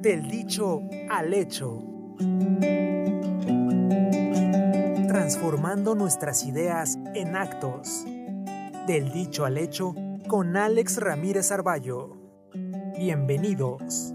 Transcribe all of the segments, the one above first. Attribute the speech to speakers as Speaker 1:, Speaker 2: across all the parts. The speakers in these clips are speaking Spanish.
Speaker 1: Del dicho al hecho. Transformando nuestras ideas en actos. Del dicho al hecho con Alex Ramírez Arballo. Bienvenidos.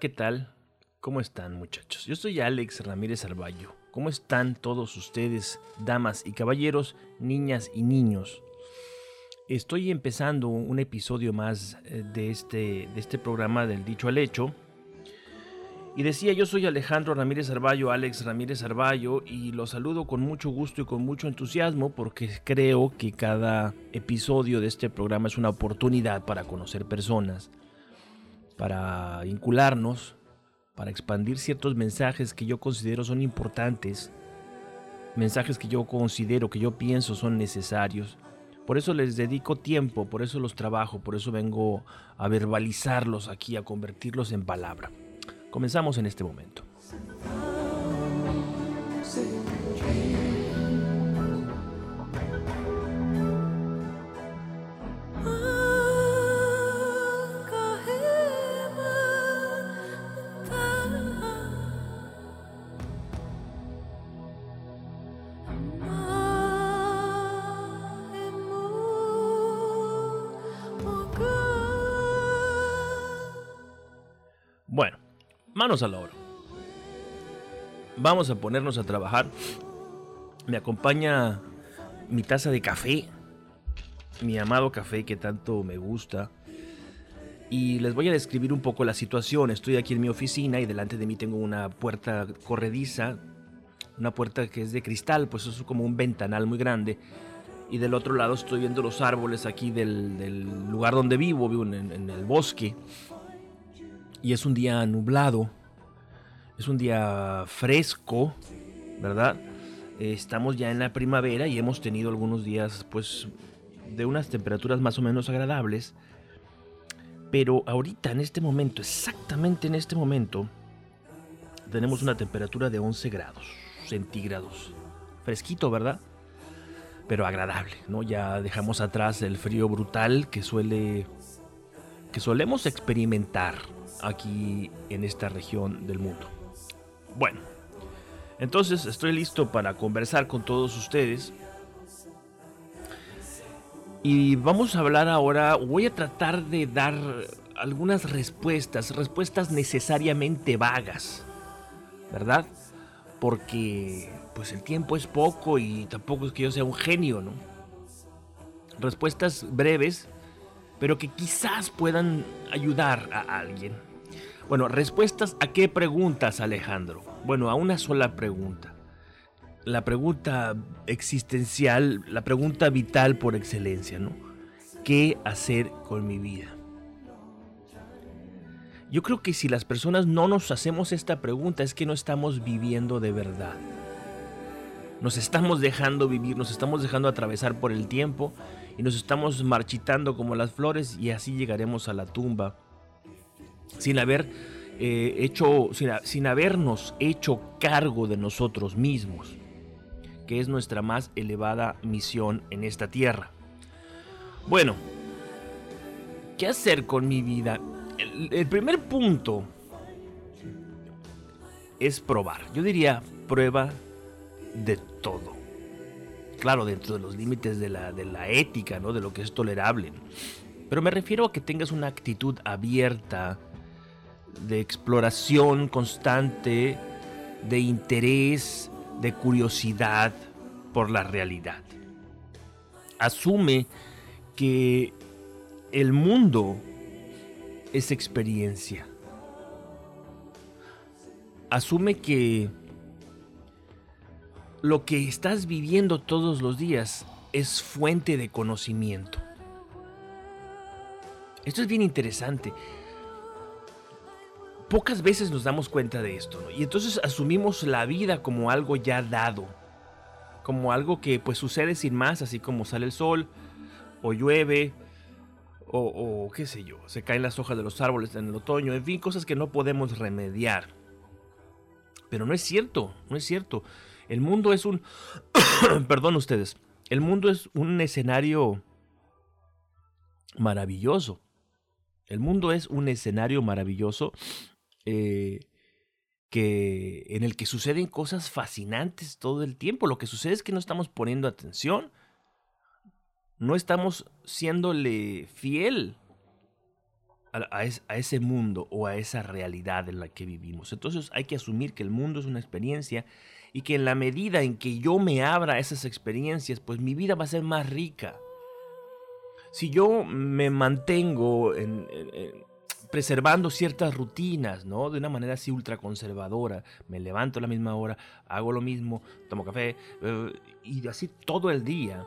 Speaker 2: ¿Qué tal? ¿Cómo están muchachos? Yo soy Alex Ramírez Arballo. ¿Cómo están todos ustedes, damas y caballeros, niñas y niños? Estoy empezando un episodio más eh, de este, de este programa del dicho al hecho. Y decía, yo soy Alejandro Ramírez Arballo, Alex Ramírez Arballo, y los saludo con mucho gusto y con mucho entusiasmo porque creo que cada episodio de este programa es una oportunidad para conocer personas, para vincularnos, para expandir ciertos mensajes que yo considero son importantes, mensajes que yo considero, que yo pienso son necesarios. Por eso les dedico tiempo, por eso los trabajo, por eso vengo a verbalizarlos aquí, a convertirlos en palabra. Comenzamos en este momento. A la. Vamos a ponernos a trabajar. Me acompaña mi taza de café, mi amado café que tanto me gusta. Y les voy a describir un poco la situación. Estoy aquí en mi oficina y delante de mí tengo una puerta corrediza, una puerta que es de cristal, pues es como un ventanal muy grande. Y del otro lado estoy viendo los árboles aquí del, lugar donde vivo, vivo en el bosque y es un día nublado, es un día fresco, ¿verdad? Estamos ya en la primavera y hemos tenido algunos días pues de unas temperaturas más o menos agradables. Pero ahorita, en este momento, exactamente en este momento, tenemos una temperatura de 11 grados centígrados. Fresquito, ¿verdad? Pero agradable, ¿no? Ya dejamos atrás el frío brutal que suele que solemos experimentar aquí en esta región del mundo. Bueno, entonces estoy listo para conversar con todos ustedes. Y vamos a hablar ahora, voy a tratar de dar algunas respuestas, respuestas necesariamente vagas, ¿verdad? Porque pues el tiempo es poco y tampoco es que yo sea un genio, ¿no? Respuestas breves, pero que quizás puedan ayudar a alguien. Bueno, respuestas a qué preguntas, Alejandro. Bueno, a una sola pregunta. La pregunta existencial, la pregunta vital por excelencia, ¿no? ¿Qué hacer con mi vida? Yo creo que si las personas no nos hacemos esta pregunta es que no estamos viviendo de verdad. Nos estamos dejando vivir, nos estamos dejando atravesar por el tiempo y nos estamos marchitando como las flores y así llegaremos a la tumba sin haber eh, hecho, sin, habernos hecho cargo de nosotros mismos, que es nuestra más elevada misión en esta tierra. Bueno, ¿qué hacer con mi vida? el primer punto es probar. Yo diría prueba de todo. Claro, dentro de los límites de la, de la ética, ¿no? De lo que es tolerable. Pero me refiero a que tengas una actitud abierta, de exploración constante, de interés, de curiosidad por la realidad. Asume que el mundo es experiencia. Asume que lo que estás viviendo todos los días es fuente de conocimiento. Esto es bien interesante pocas veces nos damos cuenta de esto, ¿no? Y entonces asumimos la vida como algo ya dado, como algo que pues sucede sin más, así como sale el sol o llueve o, o, qué sé yo, se caen las hojas de los árboles en el otoño, en fin, cosas que no podemos remediar. Pero no es cierto, no es cierto. El mundo es un... Perdón ustedes. El mundo es un escenario maravilloso. El mundo es un escenario maravilloso eh, que, en el que suceden cosas fascinantes todo el tiempo. Lo que sucede es que no estamos poniendo atención. No estamos siéndole fiel a, ese mundo o a esa realidad en la que vivimos. Entonces hay que asumir que el mundo es una experiencia y que en la medida en que yo me abra a esas experiencias, pues mi vida va a ser más rica. Si yo me mantengo preservando ciertas rutinas, ¿no? De una manera así ultraconservadora, me levanto a la misma hora, hago lo mismo, tomo café eh, y así todo el día,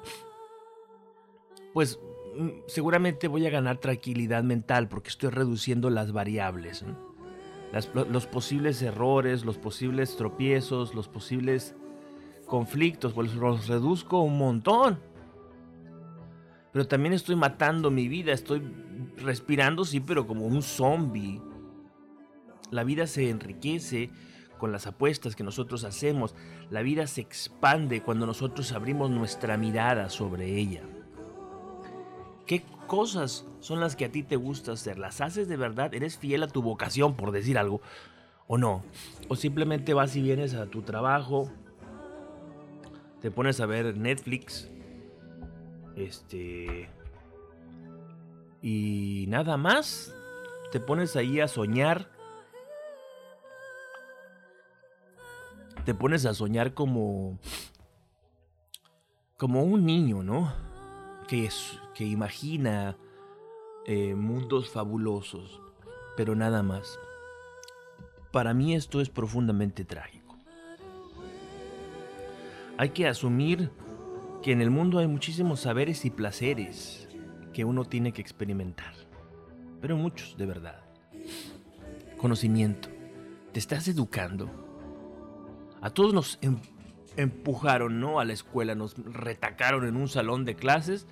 Speaker 2: pues Mm, seguramente voy a ganar tranquilidad mental porque estoy reduciendo las variables. los posibles errores, los posibles tropiezos, los posibles conflictos, pues los reduzco un montón. Pero también estoy matando mi vida, estoy respirando, sí, pero como un zombie. La vida se enriquece con las apuestas que nosotros hacemos. La vida se expande cuando nosotros abrimos nuestra mirada sobre ella. ¿Qué cosas son las que a ti te gusta hacer? ¿Las haces de verdad? ¿Eres fiel a tu vocación, por decir algo? ¿O no? ¿O simplemente vas y vienes a tu trabajo? Te pones a ver Netflix. Este. Y nada más. Te pones ahí a soñar. Te pones a soñar como. Como un niño, ¿no? Que es que imagina eh, mundos fabulosos, pero nada más. Para mí esto es profundamente trágico. Hay que asumir que en el mundo hay muchísimos saberes y placeres que uno tiene que experimentar, pero muchos de verdad. Conocimiento. Te estás educando. A todos nos em, empujaron, ¿no? A la escuela, nos retacaron en un salón de clases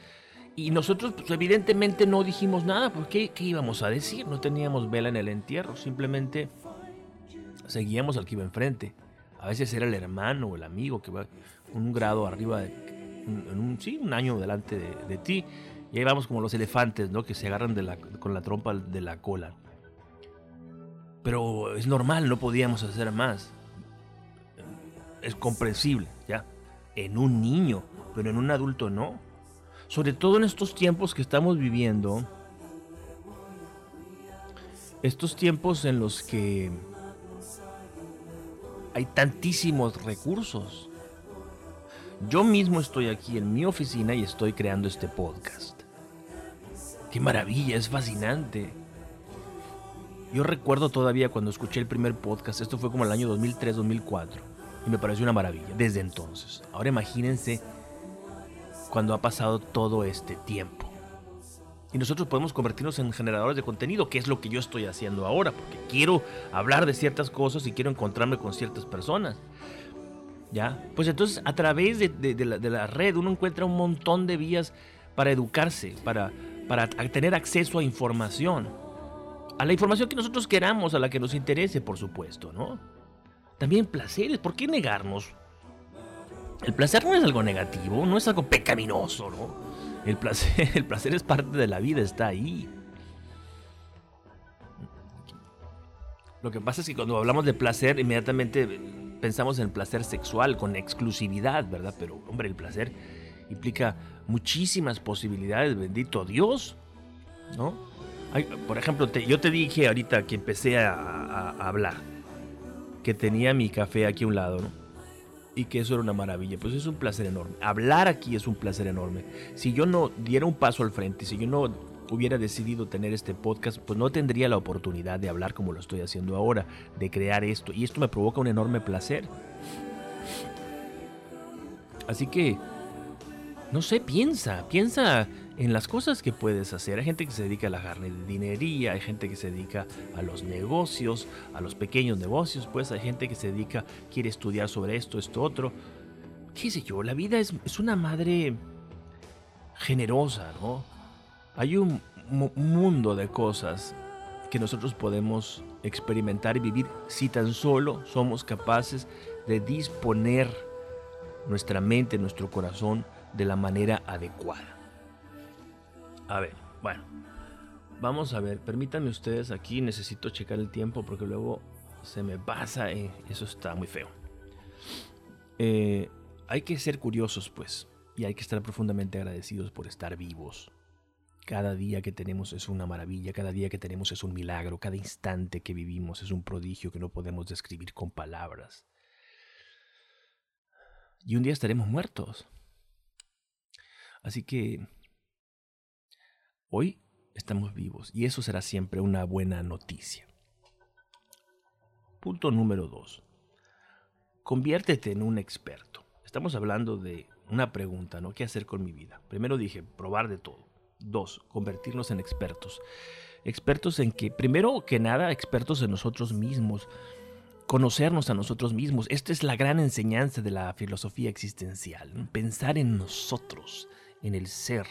Speaker 2: y nosotros, pues, evidentemente, no dijimos nada, porque ¿qué, íbamos a decir? No teníamos vela en el entierro, simplemente seguíamos al que iba enfrente. A veces era el hermano o el amigo que va un grado arriba, de, sí, un año delante de, ti. Y ahí vamos como los elefantes, ¿no? Que se agarran con la trompa de la cola. Pero es normal, no podíamos hacer más. Es comprensible, ¿ya? En un niño, pero en un adulto no sobre todo en estos tiempos que estamos viviendo, estos tiempos en los que hay tantísimos recursos. Yo mismo estoy aquí en mi oficina y estoy creando este podcast. Qué maravilla, es fascinante. Yo recuerdo todavía cuando escuché el primer podcast, esto fue como el año 2003-2004, y me pareció una maravilla desde entonces. Ahora imagínense cuando ha pasado todo este tiempo. Y nosotros podemos convertirnos en generadores de contenido, que es lo que yo estoy haciendo ahora, porque quiero hablar de ciertas cosas y quiero encontrarme con ciertas personas. ¿Ya? Pues entonces a través de, la, red uno encuentra un montón de vías para educarse, para, para tener acceso a información. A la información que nosotros queramos, a la que nos interese, por supuesto, ¿no? También placeres, ¿por qué negarnos el placer no es algo negativo, no es algo pecaminoso, ¿no? El placer, el placer es parte de la vida, está ahí. Lo que pasa es que cuando hablamos de placer, inmediatamente pensamos en el placer sexual, con exclusividad, ¿verdad? Pero, hombre, el placer implica muchísimas posibilidades, bendito Dios, ¿no? por ejemplo, yo te dije ahorita que empecé a hablar, que tenía mi café aquí a un lado, ¿no? y que eso era una maravilla. Pues es un placer enorme. Hablar aquí es un placer enorme. Si yo no diera un paso al frente, si yo no hubiera decidido tener este podcast, pues no tendría la oportunidad de hablar como lo estoy haciendo ahora, de crear esto. Y esto me provoca un enorme placer. Así que, no sé, piensa, piensa en las cosas que puedes hacer. Hay gente que se dedica a la jardinería, hay gente que se dedica a los negocios, a los pequeños negocios, pues hay gente que se dedica, quiere estudiar sobre esto, esto, otro. qué sé yo, la vida es, es una madre generosa, ¿no? Hay un mundo de cosas que nosotros podemos experimentar y vivir si tan solo somos capaces de disponer nuestra mente, nuestro corazón de la manera adecuada. A ver, bueno, vamos a ver, permítanme ustedes aquí, necesito checar el tiempo porque luego se me pasa y eso está muy feo. Eh, hay que ser curiosos pues y hay que estar profundamente agradecidos por estar vivos. Cada día que tenemos es una maravilla, cada día que tenemos es un milagro, cada instante que vivimos es un prodigio que no podemos describir con palabras. Y un día estaremos muertos. Así que hoy estamos vivos y eso será siempre una buena noticia. Punto número dos. Conviértete en un experto. Estamos hablando de una pregunta, ¿no? ¿Qué hacer con mi vida? Primero dije, probar de todo. Dos, convertirnos en expertos. Expertos en que, primero que nada, expertos en nosotros mismos. Conocernos a nosotros mismos. Esta es la gran enseñanza de la filosofía existencial. Pensar en nosotros, en el ser,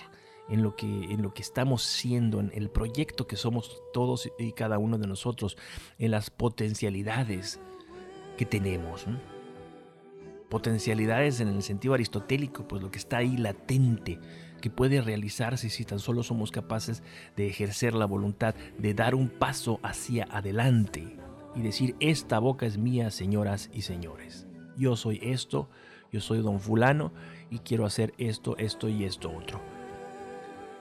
Speaker 2: en lo, que, en lo que estamos siendo, en el proyecto que somos todos y cada uno de nosotros, en las potencialidades que tenemos. Potencialidades en el sentido aristotélico, pues lo que está ahí latente, que puede realizarse si tan solo somos capaces de ejercer la voluntad, de dar un paso hacia adelante y decir, esta boca es mía, señoras y señores. Yo soy esto, yo soy don fulano y quiero hacer esto, esto y esto otro.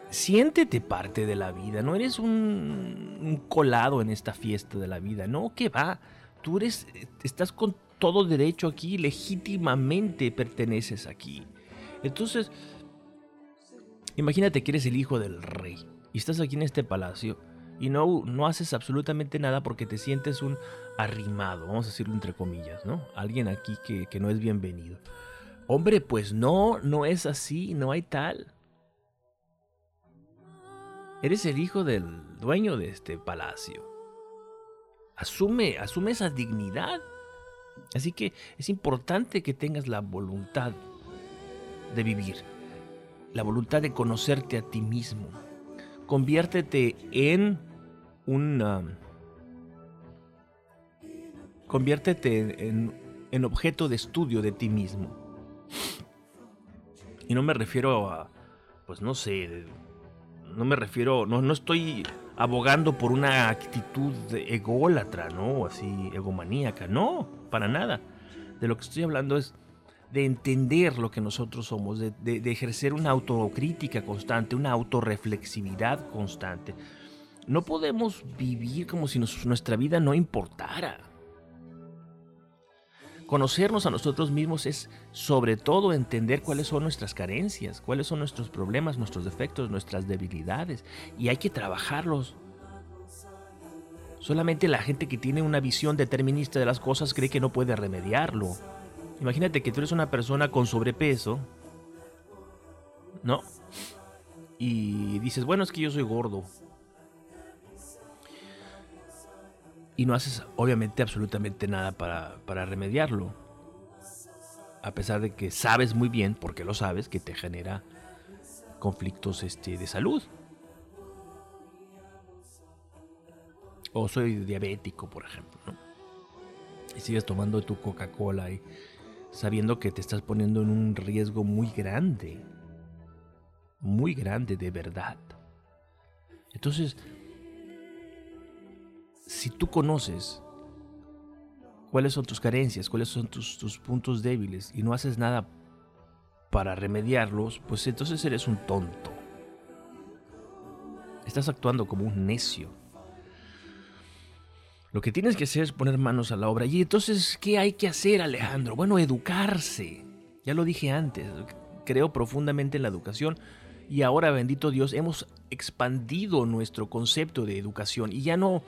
Speaker 2: Siéntete parte de la vida, no eres un, colado en esta fiesta de la vida, no, que va, tú eres, estás con todo derecho aquí, legítimamente perteneces aquí. Entonces, Imagínate que eres el hijo del rey y estás aquí en este palacio y no, no haces absolutamente nada porque te sientes un arrimado, vamos a decirlo entre comillas, ¿no? Alguien aquí que, que no es bienvenido. Hombre, pues no, no es así, no hay tal. Eres el hijo del dueño de este palacio. Asume, asume esa dignidad. Así que es importante que tengas la voluntad de vivir la voluntad de conocerte a ti mismo. Conviértete en un... conviértete en, en objeto de estudio de ti mismo. Y no me refiero a, pues no sé, no me refiero, no, no estoy abogando por una actitud ególatra, ¿no? Así, egomaníaca, no, para nada. De lo que estoy hablando es de entender lo que nosotros somos, de, ejercer una autocrítica constante, una autorreflexividad constante. No podemos vivir como si nuestra vida no importara. Conocernos a nosotros mismos es sobre todo entender cuáles son nuestras carencias, cuáles son nuestros problemas, nuestros defectos, nuestras debilidades. Y hay que trabajarlos. Solamente la gente que tiene una visión determinista de las cosas cree que no puede remediarlo. Imagínate que tú eres una persona con sobrepeso, ¿no? Y dices, bueno, es que yo soy gordo. Y no haces, obviamente, absolutamente nada para, para remediarlo. A pesar de que sabes muy bien, porque lo sabes, que te genera conflictos este, de salud. O soy diabético, por ejemplo, ¿no? Y sigues tomando tu Coca-Cola y sabiendo que te estás poniendo en un riesgo muy grande, muy grande de verdad. Entonces, si tú conoces cuáles son tus carencias, cuáles son tus, puntos débiles y no haces nada para remediarlos, pues entonces eres un tonto. Estás actuando como un necio. Lo que tienes que hacer es poner manos a la obra. Y entonces, ¿qué hay que hacer, Alejandro? Bueno, educarse. Ya lo dije antes, creo profundamente en la educación y ahora, bendito Dios, hemos expandido nuestro concepto de educación y ya no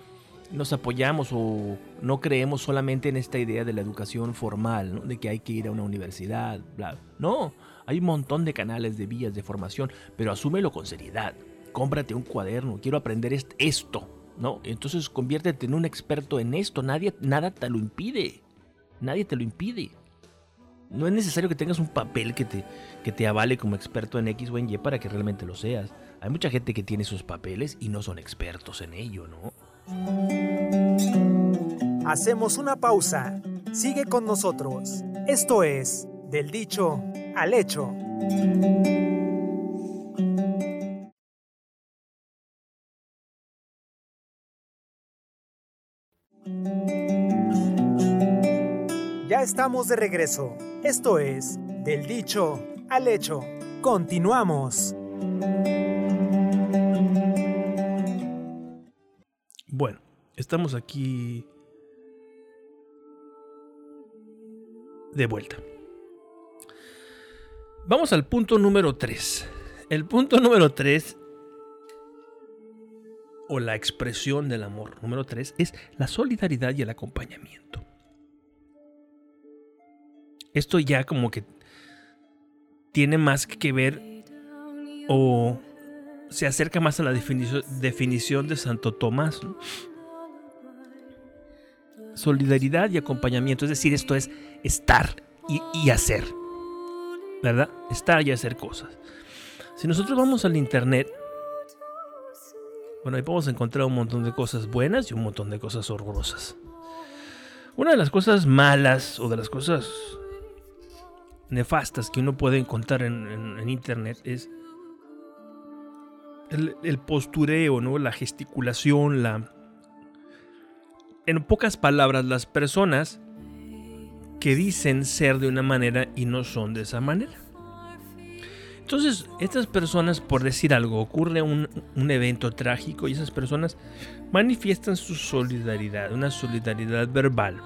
Speaker 2: nos apoyamos o no creemos solamente en esta idea de la educación formal, de que hay que ir a una universidad, bla. No, hay un montón de canales de vías de formación, pero asúmelo con seriedad. Cómprate un cuaderno, quiero aprender esto ¿no? Entonces conviértete en un experto en esto, nadie, nada te lo impide, nadie te lo impide. No es necesario que tengas un papel que te, que te avale como experto en X o en Y para que realmente lo seas. Hay mucha gente que tiene sus papeles y no son expertos en ello, ¿no?
Speaker 1: Hacemos una pausa. Sigue con nosotros. Esto es Del dicho al hecho. Estamos de regreso. Esto es Del dicho al hecho. Continuamos.
Speaker 2: Bueno, estamos aquí de vuelta. Vamos al punto número 3. El punto número 3 o la expresión del amor número 3 es la solidaridad y el acompañamiento. Esto ya como que tiene más que ver o se acerca más a la definición, de Santo Tomás. Solidaridad y acompañamiento, es decir, esto es estar y, y hacer. ¿Verdad? Estar y hacer cosas. Si nosotros vamos al internet, bueno, ahí podemos encontrar un montón de cosas buenas y un montón de cosas horrorosas. Una de las cosas malas o de las cosas nefastas que uno puede encontrar en, internet es el, postureo, ¿no? La gesticulación, la... En pocas palabras, las personas que dicen ser de una manera y no son de esa manera. Entonces, estas personas, por decir algo, ocurre un, un, evento trágico y esas personas manifiestan su solidaridad, una solidaridad verbal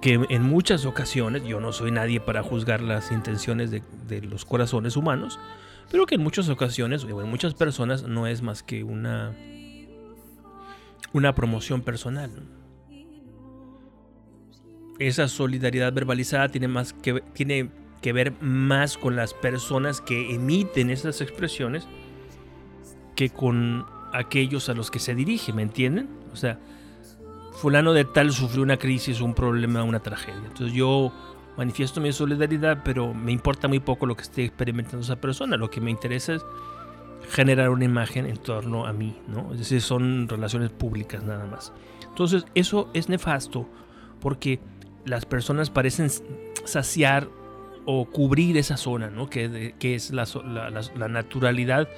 Speaker 2: que en muchas ocasiones, yo no soy nadie para juzgar las intenciones de, los corazones humanos, pero que en muchas ocasiones, o en muchas personas, no es más que una, una promoción personal. Esa solidaridad verbalizada tiene, más que, tiene que ver más con las personas que emiten esas expresiones que con aquellos a los que se dirige, ¿me entienden? O sea, fulano de tal sufrió una crisis, un problema, una tragedia. Entonces yo manifiesto mi solidaridad, pero me importa muy poco lo que esté experimentando esa persona. Lo que me interesa es generar una imagen en torno a mí, ¿no? Es decir, son relaciones públicas nada más. Entonces eso es nefasto porque las personas parecen saciar o cubrir esa zona, ¿no? Que, que es la, la, naturalidad.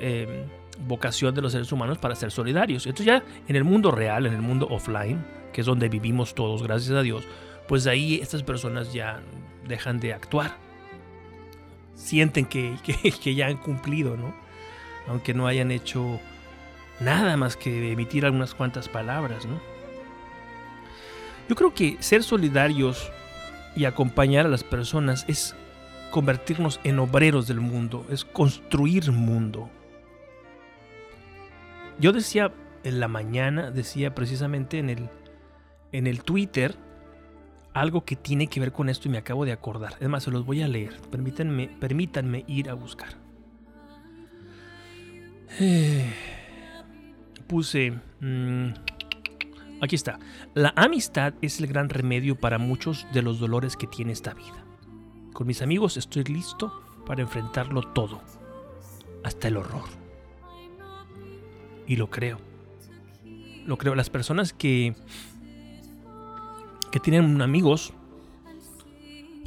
Speaker 2: Eh, vocación de los seres humanos para ser solidarios. Entonces ya en el mundo real, en el mundo offline, que es donde vivimos todos, gracias a Dios, pues ahí estas personas ya dejan de actuar. Sienten que, que, ya han cumplido, ¿no? Aunque no hayan hecho nada más que emitir algunas cuantas palabras, ¿no? Yo creo que ser solidarios y acompañar a las personas es convertirnos en obreros del mundo, es construir mundo. Yo decía en la mañana, decía precisamente en el, en el Twitter, algo que tiene que ver con esto y me acabo de acordar. Además, se los voy a leer. Permítanme, permítanme ir a buscar. puse... Mm, aquí está. La amistad es el gran remedio para muchos de los dolores que tiene esta vida. Con mis amigos estoy listo para enfrentarlo todo, hasta el horror y lo creo. Lo creo. Las personas que, que tienen amigos,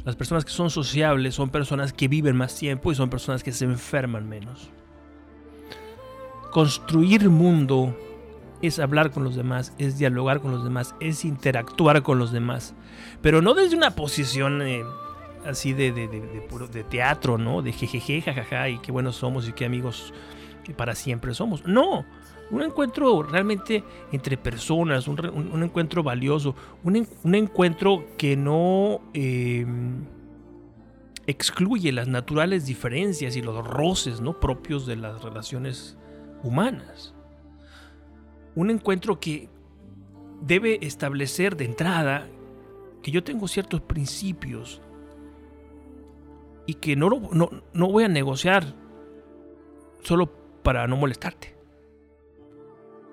Speaker 2: las personas que son sociables, son personas que viven más tiempo y son personas que se enferman menos. Construir mundo es hablar con los demás, es dialogar con los demás, es interactuar con los demás. Pero no desde una posición eh, así de, de, de, teatro, ¿no? De jejeje, jajaja, y qué buenos somos y qué amigos para siempre somos. No, un encuentro realmente entre personas, un, encuentro valioso, un, encuentro que no em, excluye las naturales diferencias y los roces ¿no? propios de las relaciones humanas. Un encuentro que debe establecer de entrada que yo tengo ciertos principios y que no, no, no voy a negociar solo para no molestarte.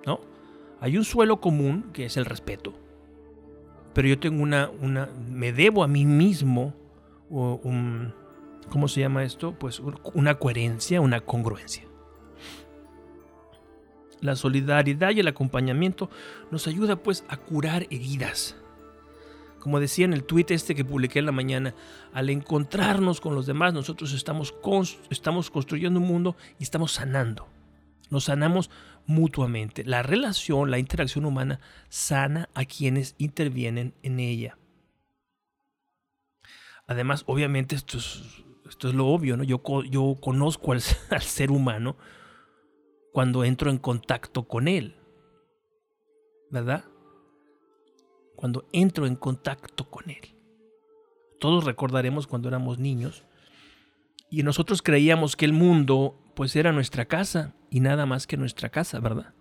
Speaker 2: ¿no? Hay un suelo común que es el respeto. pero yo tengo una, una, me debo a mí mismo un, ¿cómo se llama esto? Pues una coherencia, una congruencia. La solidaridad y el acompañamiento nos ayuda pues a curar heridas. Como decía en el tweet este que publiqué en la mañana, al encontrarnos con los demás, nosotros estamos, estamos construyendo un mundo y estamos sanando. Nos sanamos mutuamente. La relación, la interacción humana sana a quienes intervienen en ella. Además, obviamente, esto es, esto es lo obvio, ¿no? Yo, yo conozco al, al ser humano cuando entro en contacto con él. ¿Verdad? Cuando entro en contacto con él. Todos recordaremos cuando éramos niños y nosotros creíamos que el mundo pues era nuestra casa y nada más que nuestra casa, ¿verdad?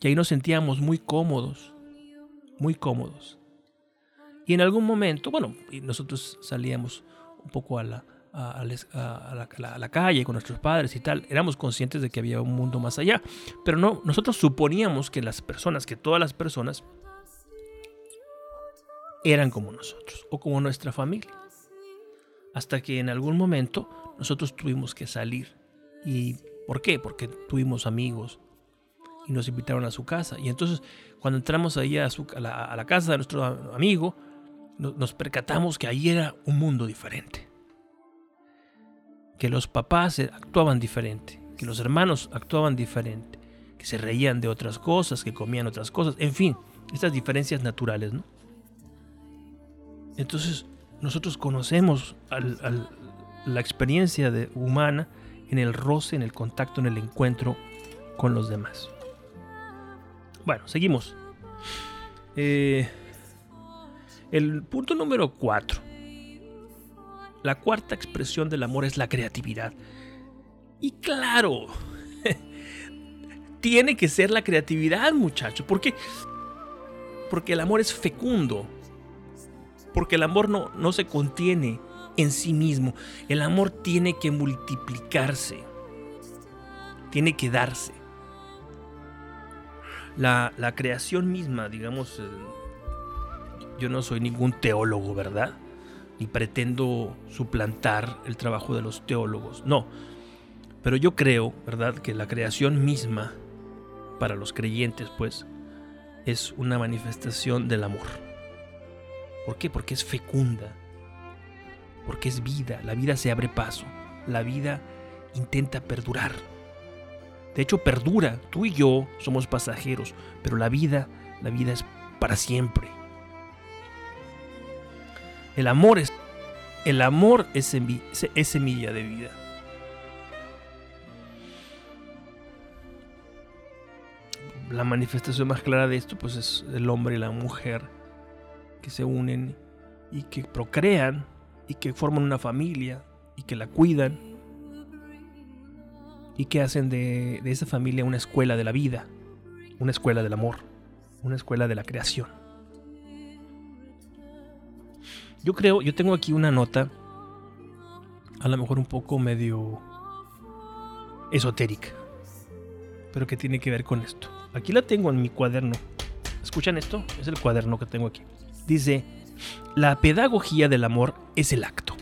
Speaker 2: Y ahí nos sentíamos muy cómodos, muy cómodos. Y en algún momento, bueno, nosotros salíamos un poco a la, a, la, calle con nuestros padres y tal, éramos conscientes de que había un mundo más allá. Pero no, nosotros suponíamos que las personas, que todas las personas eran como nosotros o como nuestra familia. Hasta que en algún momento nosotros tuvimos que salir. ¿Y por qué? Porque tuvimos amigos y nos invitaron a su casa. Y entonces cuando entramos ahí a, a la casa de nuestro amigo, nos percatamos que ahí era un mundo diferente que los papás actuaban diferente, que los hermanos actuaban diferente, que se reían de otras cosas, que comían otras cosas, en fin, estas diferencias naturales, ¿no? Entonces, nosotros conocemos la experiencia de, humana en el roce, en el contacto, en el encuentro con los demás. Bueno, seguimos. Eh, el punto número 4 la cuarta expresión del amor es la creatividad. Y claro, tiene que ser la creatividad, muchacho. ¿Por qué? Porque el amor es fecundo. Porque el amor no, no se contiene en sí mismo. El amor tiene que multiplicarse. Tiene que darse. La, la creación misma, digamos, eh, yo no soy ningún teólogo, ¿verdad? ni pretendo suplantar el trabajo de los teólogos, no. Pero yo creo, ¿verdad?, que la creación misma, para los creyentes, pues, es una manifestación del amor. ¿Por qué? Porque es fecunda, porque es vida, la vida se abre paso, la vida intenta perdurar. De hecho, perdura, tú y yo somos pasajeros, pero la vida, la vida es para siempre. El amor es, el amor es, semilla de vida. La manifestación más clara de esto pues es el hombre y la mujer que se unen y que procrean y que forman una familia y que la cuidan y que hacen de, esa familia una escuela de la vida, una escuela del amor, una escuela de la creación. Yo creo, yo tengo aquí una nota, a lo mejor un poco medio esotérica, pero que tiene que ver con esto. Aquí la tengo en mi cuaderno. ¿Escuchan esto? Es el cuaderno que tengo aquí. Dice, la pedagogía del amor es el acto.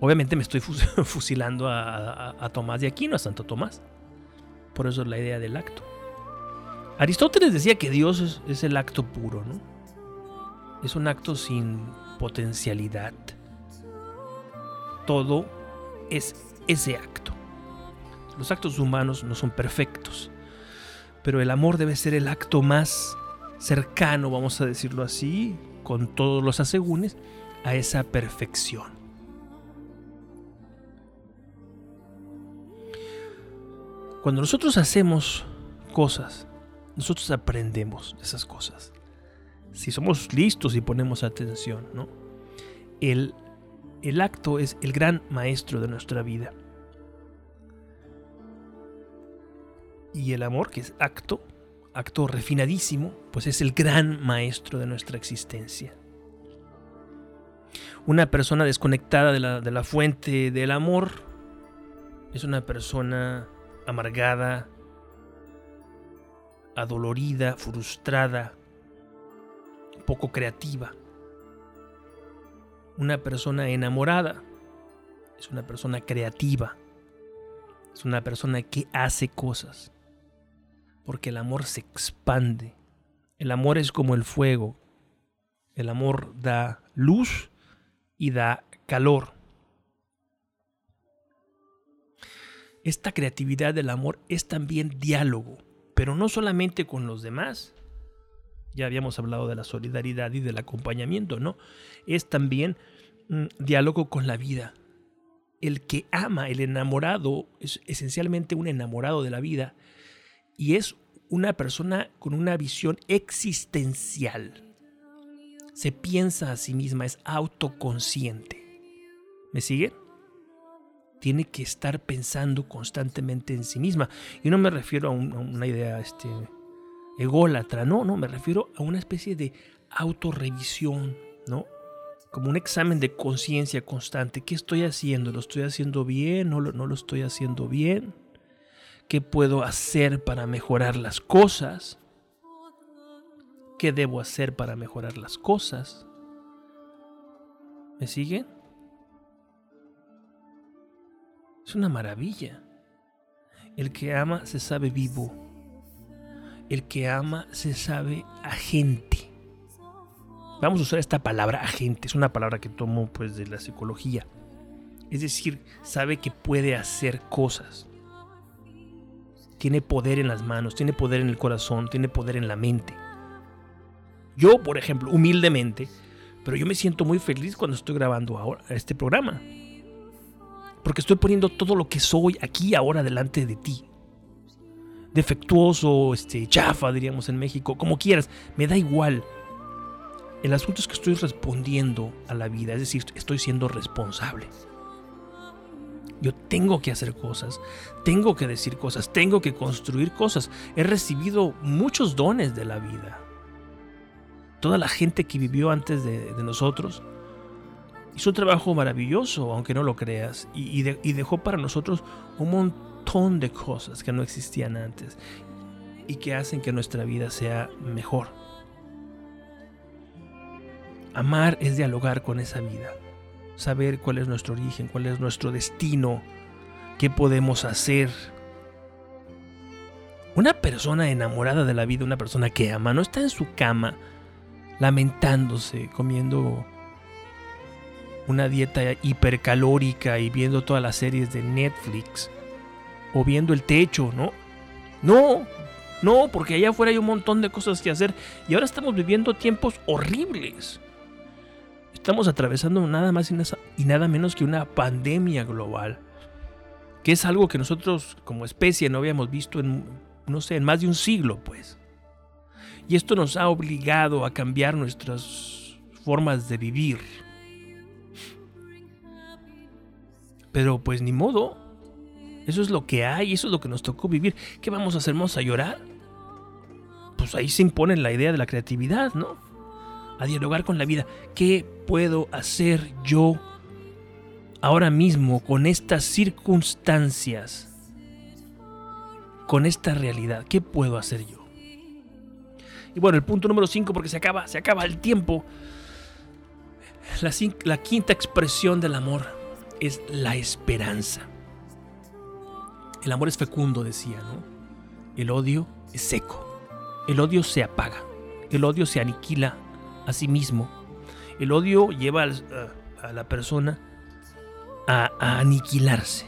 Speaker 2: Obviamente me estoy fusilando a, Tomás de Aquino, a Santo Tomás. Por eso es la idea del acto. Aristóteles decía que Dios es el acto puro, ¿no? Es un acto sin potencialidad. Todo es ese acto. Los actos humanos no son perfectos, pero el amor debe ser el acto más cercano, vamos a decirlo así, con todos los asegúnes, a esa perfección. Cuando nosotros hacemos cosas, nosotros aprendemos esas cosas si somos listos y ponemos atención, ¿no? El, el acto es el gran maestro de nuestra vida. Y el amor, que es acto, acto refinadísimo, pues es el gran maestro de nuestra existencia. Una persona desconectada de la, de la fuente del amor es una persona amargada, adolorida, frustrada, poco creativa. Una persona enamorada es una persona creativa. Es una persona que hace cosas. Porque el amor se expande. El amor es como el fuego. El amor da luz y da calor. Esta creatividad del amor es también diálogo, pero no solamente con los demás. Ya habíamos hablado de la solidaridad y del acompañamiento, ¿no? Es también un diálogo con la vida. El que ama, el enamorado, es esencialmente un enamorado de la vida y es una persona con una visión existencial. Se piensa a sí misma, es autoconsciente. ¿Me siguen? tiene que estar pensando constantemente en sí misma. Y no me refiero a, una idea este, ególatra, no, no, me refiero a una especie de autorrevisión, ¿no? Como un examen de conciencia constante. ¿Qué estoy haciendo? ¿Lo estoy haciendo bien? ¿No lo, ¿No lo estoy haciendo bien? ¿Qué puedo hacer para mejorar las cosas? ¿Qué debo hacer para mejorar las cosas? ¿Me siguen? Es una maravilla. El que ama se sabe vivo. El que ama se sabe agente. Vamos a usar esta palabra agente. Es una palabra que tomo pues de la psicología. Es decir, sabe que puede hacer cosas. Tiene poder en las manos, tiene poder en el corazón, tiene poder en la mente. Yo, por ejemplo, humildemente, pero yo me siento muy feliz cuando estoy grabando ahora este programa porque estoy poniendo todo lo que soy aquí ahora delante de ti. Defectuoso, este, chafa, diríamos en México, como quieras, me da igual. El asunto es que estoy respondiendo a la vida, es decir, estoy siendo responsable. Yo tengo que hacer cosas, tengo que decir cosas, tengo que construir cosas. He recibido muchos dones de la vida. Toda la gente que vivió antes de, nosotros hizo un trabajo maravilloso, aunque no lo creas, y, dejó para nosotros un montón de cosas que no existían antes y que hacen que nuestra vida sea mejor. Amar es dialogar con esa vida, saber cuál es nuestro origen, cuál es nuestro destino, qué podemos hacer. Una persona enamorada de la vida, una persona que ama, no está en su cama lamentándose, comiendo una dieta hipercalórica y viendo todas las series de Netflix o viendo el techo, ¿no? No, no, porque allá afuera hay un montón de cosas que hacer y ahora estamos viviendo tiempos horribles. Estamos atravesando nada más y nada menos que una pandemia global, que es algo que nosotros como especie no habíamos visto en, no sé, en más de un siglo, pues. Y esto nos ha obligado a cambiar nuestras formas de vivir Pero pues ni modo. Eso es lo que hay, eso es lo que nos tocó vivir. ¿Qué vamos a hacer? ¿Vamos a llorar? Pues ahí se impone la idea de la creatividad, ¿no? A dialogar con la vida. ¿Qué puedo hacer yo ahora mismo con estas circunstancias? Con esta realidad. ¿Qué puedo hacer yo? Y bueno, el punto número 5, porque se acaba, se acaba el tiempo. La, la quinta expresión del amor es la esperanza. El amor es fecundo, decía, ¿no? El odio es seco. El odio se apaga. El odio se aniquila a sí mismo. El odio lleva a, la persona a, aniquilarse.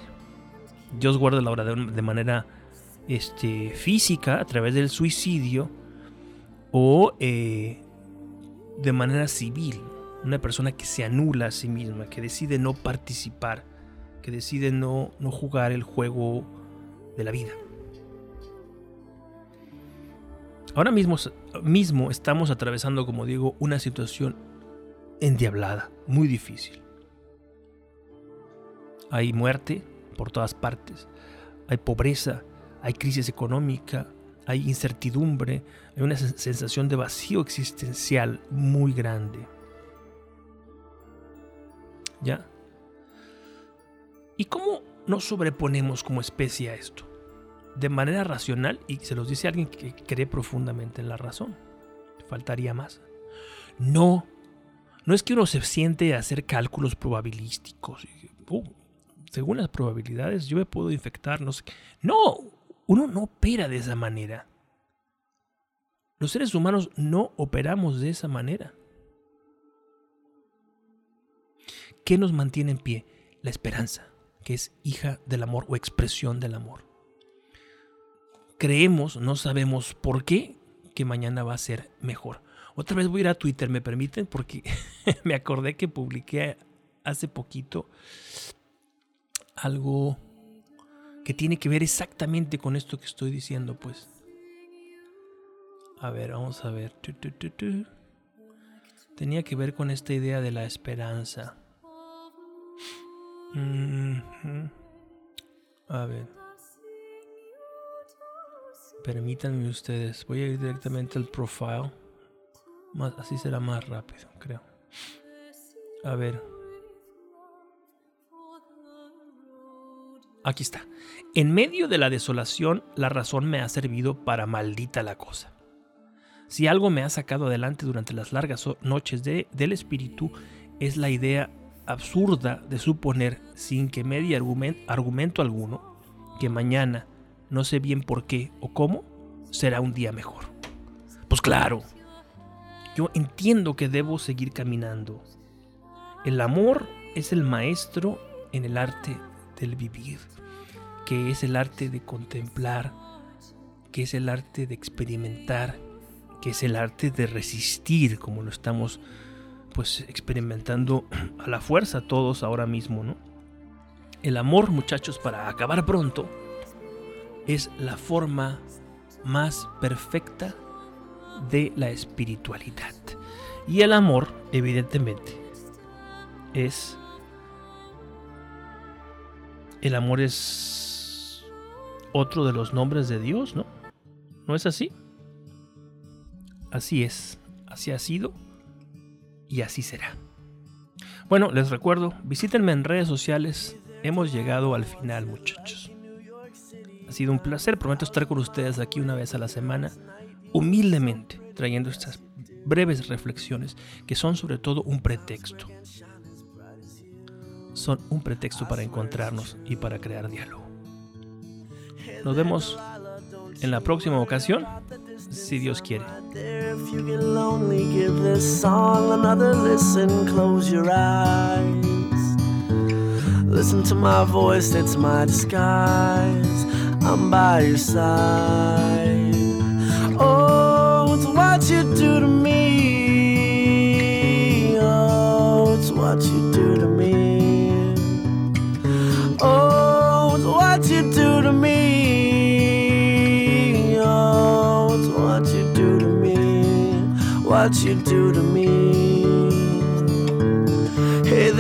Speaker 2: Dios guarda la obra de, manera este, física a través del suicidio o eh, de manera civil una persona que se anula a sí misma, que decide no participar, que decide no, no jugar el juego de la vida. Ahora mismo, mismo estamos atravesando, como digo, una situación endiablada, muy difícil. Hay muerte por todas partes, hay pobreza, hay crisis económica, hay incertidumbre, hay una sensación de vacío existencial muy grande. ¿Ya? ¿Y cómo nos sobreponemos como especie a esto? De manera racional, y se los dice alguien que cree profundamente en la razón. Faltaría más. No, no es que uno se siente a hacer cálculos probabilísticos. Según las probabilidades, yo me puedo infectar, no. No, uno no opera de esa manera. Los seres humanos no operamos de esa manera. ¿Qué nos mantiene en pie? La esperanza, que es hija del amor o expresión del amor. Creemos, no sabemos por qué, que mañana va a ser mejor. Otra vez voy a ir a Twitter, ¿me permiten? Porque me acordé que publiqué hace poquito algo que tiene que ver exactamente con esto que estoy diciendo, pues. A ver, vamos a ver. Tenía que ver con esta idea de la esperanza. A ver. Permítanme ustedes. Voy a ir directamente al profile. Así será más rápido, creo. A ver. Aquí está. En medio de la desolación, la razón me ha servido para maldita la cosa. Si algo me ha sacado adelante durante las largas noches de, del espíritu, es la idea absurda de suponer, sin que medie argumento alguno, que mañana, no sé bien por qué o cómo, será un día mejor. Pues claro, yo entiendo que debo seguir caminando. El amor es el maestro en el arte del vivir, que es el arte de contemplar, que es el arte de experimentar, que es el arte de resistir, como lo estamos pues experimentando a la fuerza todos ahora mismo, ¿no? El amor, muchachos, para acabar pronto, es la forma más perfecta de la espiritualidad. Y el amor, evidentemente, es... El amor es otro de los nombres de Dios, ¿no? ¿No es así? Así es, así ha sido y así será. Bueno, les recuerdo, visítenme en redes sociales. Hemos llegado al final, muchachos. Ha sido un placer, prometo estar con ustedes aquí una vez a la semana, humildemente, trayendo estas breves reflexiones que son sobre todo un pretexto. Son un pretexto para encontrarnos y para crear diálogo. Nos vemos en la próxima ocasión, si Dios quiere. Listen to my voice, it's my disguise. I'm by your side. Oh, it's what you do to me. Oh, it's what you do to me. Oh, it's what you do to me. Oh, it's what you do to me. What you do to me.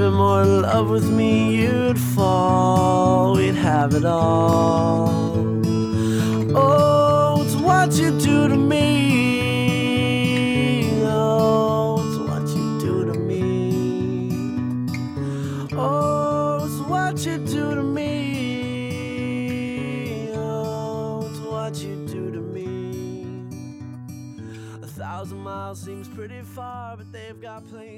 Speaker 2: even more love with me, you'd fall. We'd have it all. Oh, it's what you do to me. Oh, it's what you do to me. Oh, it's what you do to me. Oh, it's what you do to me. A thousand miles seems pretty far, but they've got trains.